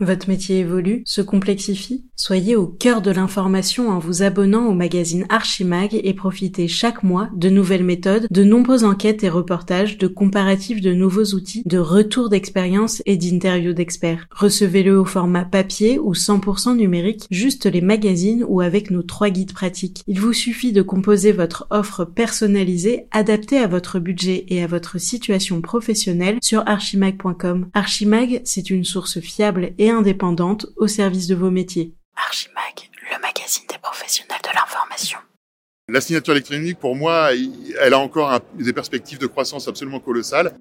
Votre métier évolue, se complexifie Soyez au cœur de l'information en vous abonnant au magazine Archimag et profitez chaque mois de nouvelles méthodes, de nombreuses enquêtes et reportages, de comparatifs de nouveaux outils, de retours d'expérience et d'interviews d'experts. Recevez-le au format papier ou 100% numérique, juste les magazines ou avec nos trois guides pratiques. Il vous suffit de composer votre offre personnalisée, adaptée à votre budget et à votre situation professionnelle sur archimag.com. Archimag, c'est une source fiable et indépendante au service de vos métiers. Archimag, le magazine des professionnels de l'information. La signature électronique, pour moi, elle a encore des perspectives de croissance absolument colossales.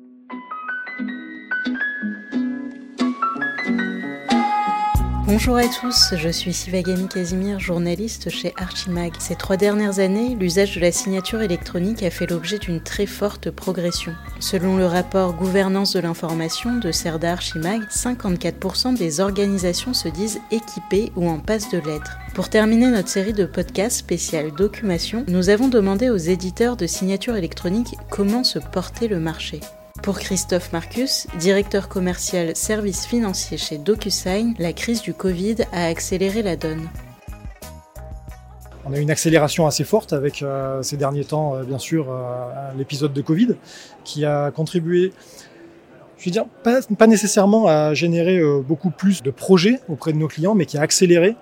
Bonjour à tous, je suis Sivagami Casimir, journaliste chez Archimag. Ces trois dernières années, l'usage de la signature électronique a fait l'objet d'une très forte progression. Selon le rapport Gouvernance de l'information de Cerda Archimag, 54% des organisations se disent équipées ou en passe de l'être. Pour terminer notre série de podcasts spécial documentation, nous avons demandé aux éditeurs de signature électronique comment se portait le marché. Pour Christophe Marcus, directeur commercial services financiers chez DocuSign, la crise du Covid a accéléré la donne. On a une accélération assez forte avec euh, ces derniers temps, euh, bien sûr, euh, l'épisode de Covid, qui a contribué, je veux dire, pas nécessairement à générer beaucoup plus de projets auprès de nos clients, mais qui a accéléré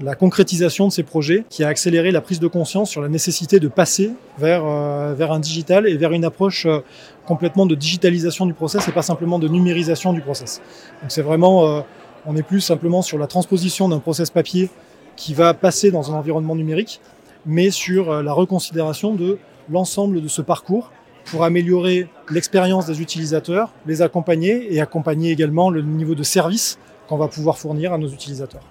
la concrétisation de ces projets qui a accéléré la prise de conscience sur la nécessité de passer vers, euh, vers un digital et vers une approche euh, complètement de digitalisation du process et pas simplement de numérisation du process. Donc c'est vraiment, euh, on est plus simplement sur la transposition d'un process papier qui va passer dans un environnement numérique, mais sur la reconsidération de l'ensemble de ce parcours pour améliorer l'expérience des utilisateurs, les accompagner et accompagner également le niveau de service qu'on va pouvoir fournir à nos utilisateurs.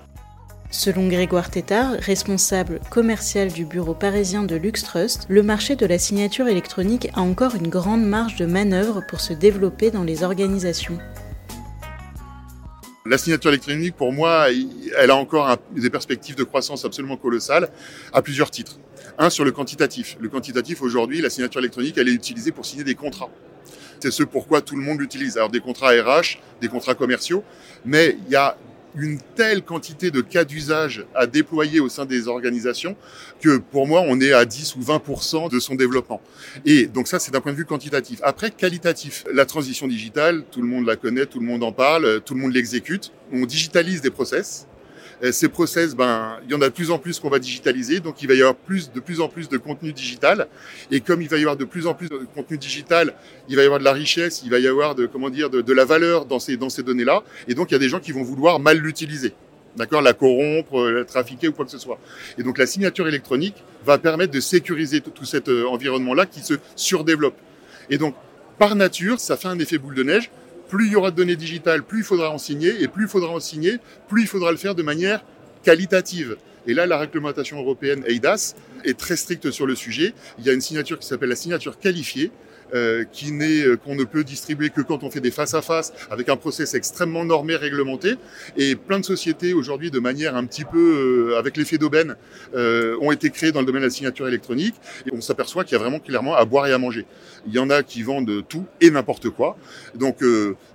Selon Grégoire Tétard, responsable commercial du bureau parisien de LuxTrust, le marché de la signature électronique a encore une grande marge de manœuvre pour se développer dans les organisations. La signature électronique, pour moi, elle a encore des perspectives de croissance absolument colossales à plusieurs titres. Un, sur le quantitatif. Le quantitatif, aujourd'hui, la signature électronique, elle est utilisée pour signer des contrats. C'est ce pourquoi tout le monde l'utilise. Alors des contrats RH, des contrats commerciaux, mais il y a une telle quantité de cas d'usage à déployer au sein des organisations que pour moi, on est à 10 ou 20% de son développement. Et donc ça, c'est d'un point de vue quantitatif. Après, qualitatif. La transition digitale, tout le monde la connaît, tout le monde en parle, tout le monde l'exécute. On digitalise des process. Euh, ces process, ben, il y en a de plus en plus qu'on va digitaliser, donc il va y avoir plus, de plus en plus de contenu digital. Et comme il va y avoir de plus en plus de contenu digital, il va y avoir de la richesse, il va y avoir de, comment dire, de, la valeur dans ces, dans ces données-là. Et donc il y a des gens qui vont vouloir mal l'utiliser. D'accord, la corrompre, la trafiquer ou quoi que ce soit. Et donc la signature électronique va permettre de sécuriser tout, tout cet euh, environnement-là qui se surdéveloppe. Et donc, par nature, ça fait un effet boule de neige plus il y aura de données digitales, plus il faudra en signer, et plus il faudra en signer, plus il faudra le faire de manière qualitative. Et là, la réglementation européenne EIDAS est très stricte sur le sujet. Il y a une signature qui s'appelle la signature qualifiée, euh, qui n'est euh, qu'on ne peut distribuer que quand on fait des face à face avec un process extrêmement normé, réglementé. Et plein de sociétés aujourd'hui, de manière un petit peu euh, avec l'effet d'aubaine, ont été créées dans le domaine de la signature électronique. Et on s'aperçoit qu'il y a vraiment clairement à boire et à manger. Il y en a qui vendent tout et n'importe quoi. Donc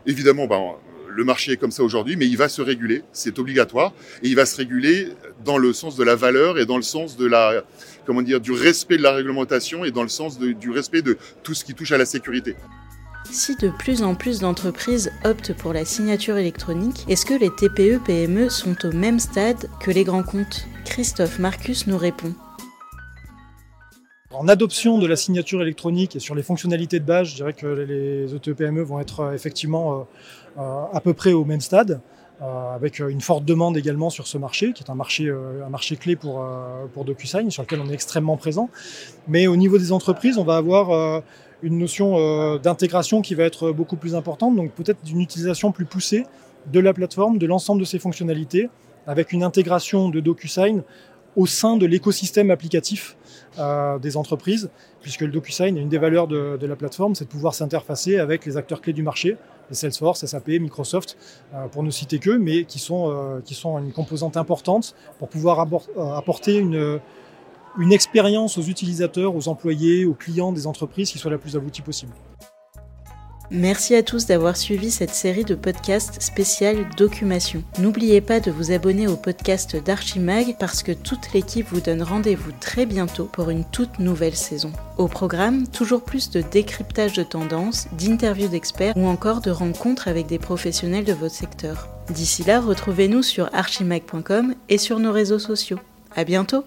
évidemment, ben, le marché est comme ça aujourd'hui, mais il va se réguler, c'est obligatoire, et il va se réguler dans le sens de la valeur et dans le sens du respect de la réglementation et dans le sens du respect de tout ce qui touche à la sécurité. Si de plus en plus d'entreprises optent pour la signature électronique, est-ce que les TPE-PME e sont au même stade que les grands comptes? Christophe Marcus nous répond. En adoption de la signature électronique et sur les fonctionnalités de base, je dirais que les ETE-PME vont être euh, effectivement euh, euh, à peu près au même stade. avec une forte demande également sur ce marché, qui est un marché, un marché clé pour, pour DocuSign, sur lequel on est extrêmement présent. Mais au niveau des entreprises, on va avoir une notion d'intégration qui va être beaucoup plus importante, donc peut-être d'une utilisation plus poussée de la plateforme, de l'ensemble de ses fonctionnalités, avec une intégration de DocuSign au sein de l'écosystème applicatif euh, des entreprises, puisque le DocuSign, une des valeurs de, la plateforme, c'est de pouvoir s'interfacer avec les acteurs clés du marché, les Salesforce, SAP, Microsoft, euh, pour ne citer que, mais qui sont, euh, qui sont une composante importante pour pouvoir apporter une, une expérience aux utilisateurs, aux employés, aux clients des entreprises qui soit la plus aboutie possible. Merci à tous d'avoir suivi cette série de podcasts spécial Documation. N'oubliez pas de vous abonner au podcast d'Archimag parce que toute l'équipe vous donne rendez-vous très bientôt pour une toute nouvelle saison. Au programme, toujours plus de décryptage de tendances, d'interviews d'experts ou encore de rencontres avec des professionnels de votre secteur. D'ici là, retrouvez-nous sur archimag.com et sur nos réseaux sociaux. À bientôt!